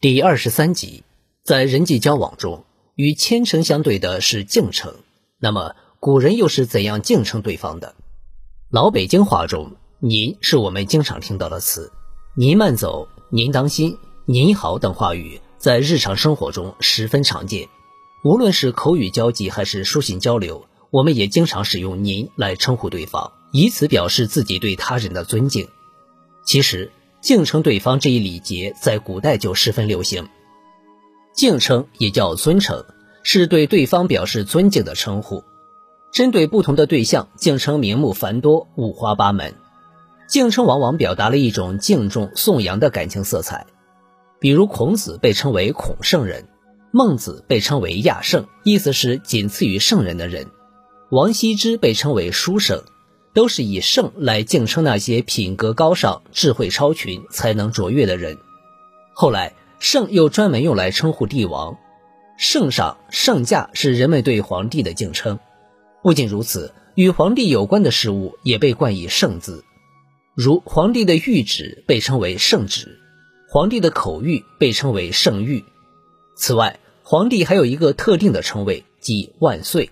第二十三集，在人际交往中，与谦称相对的是敬称。那么，古人又是怎样敬称对方的？老北京话中，“您”是我们经常听到的词，“您慢走”“您当心”“您好”等话语在日常生活中十分常见。无论是口语交际还是书信交流，我们也经常使用“您”来称呼对方，以此表示自己对他人的尊敬。其实，敬称对方这一礼节在古代就十分流行。敬称也叫尊称，是对对方表示尊敬的称呼。针对不同的对象，敬称名目繁多，五花八门。敬称往往表达了一种敬重、颂扬的感情色彩。比如孔子被称为孔圣人，孟子被称为亚圣，意思是仅次于圣人的人。王羲之被称为书圣。都是以圣来敬称那些品格高尚、智慧超群、才能卓越的人。后来，圣又专门用来称呼帝王，圣上、圣驾是人们对皇帝的敬称。不仅如此，与皇帝有关的事物也被冠以圣字，如皇帝的谕旨被称为圣旨，皇帝的口谕被称为圣谕。此外，皇帝还有一个特定的称谓，即万岁。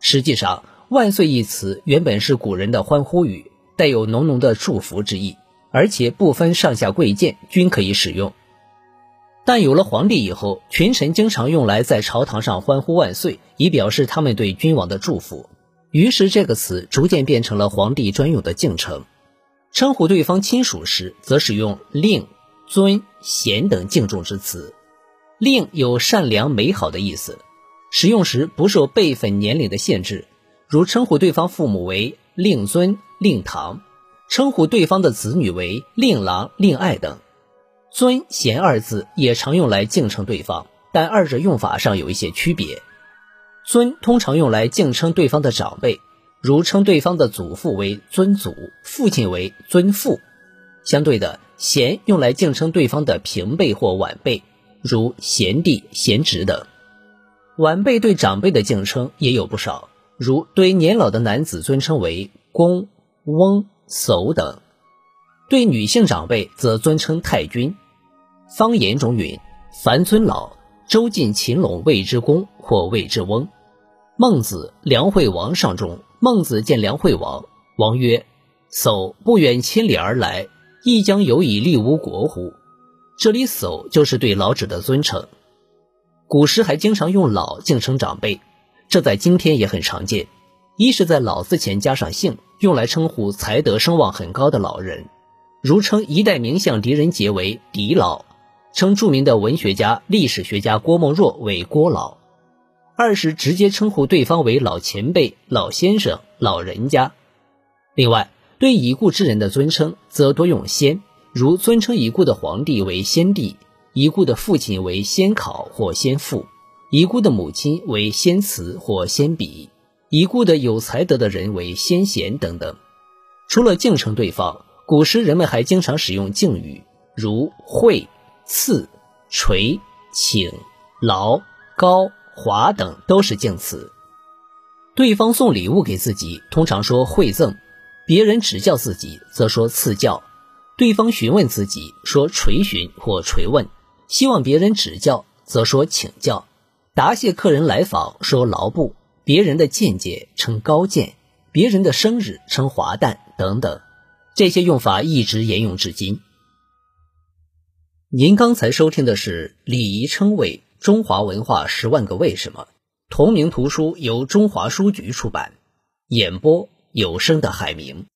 实际上，万岁一词原本是古人的欢呼语，带有浓浓的祝福之意，而且不分上下贵贱均可以使用。但有了皇帝以后，群臣经常用来在朝堂上欢呼万岁，以表示他们对君王的祝福。于是这个词逐渐变成了皇帝专用的敬称。称呼对方亲属时，则使用令、尊、贤等敬重之词。令有善良美好的意思，使用时不受辈分年龄的限制。如称呼对方父母为令尊、令堂，称呼对方的子女为令郎、令爱等。尊贤二字也常用来敬称对方，但二者用法上有一些区别。尊通常用来敬称对方的长辈，如称对方的祖父为尊祖，父亲为尊父；相对的，贤用来敬称对方的平辈或晚辈，如贤弟、贤侄等。晚辈对长辈的敬称也有不少。如对年老的男子尊称为公、翁、叟等，对女性长辈则尊称太君。方言中云：“凡尊老，周晋秦陇谓之公或谓之翁。”孟子《梁惠王上》中，孟子见梁惠王，王曰：“叟不远千里而来，亦将有以利吾国乎？”这里“叟”就是对老者的尊称。古时还经常用老敬称长辈。这在今天也很常见，一是在“老”字前加上姓，用来称呼才德声望很高的老人，如称一代名相狄仁杰为狄老，称著名的文学家、历史学家郭沫若为郭老；二是直接称呼对方为老前辈、老先生、老人家。另外，对已故之人的尊称，则多用先，如尊称已故的皇帝为先帝，已故的父亲为先考或先父。已故的母亲为先慈或先比，已故的有才德的人为先贤等等。除了敬称对方，古时人们还经常使用敬语，如惠、赐、垂、请、劳、高、华等都是敬词。对方送礼物给自己，通常说惠赠；别人指教自己，则说赐教；对方询问自己，说垂询或垂问；希望别人指教，则说请教。答谢客人来访说劳布，别人的见解称高见，别人的生日称华诞等等，这些用法一直沿用至今。您刚才收听的是《礼仪称谓：中华文化十万个为什么》，同名图书由中华书局出版，演播有声的海明。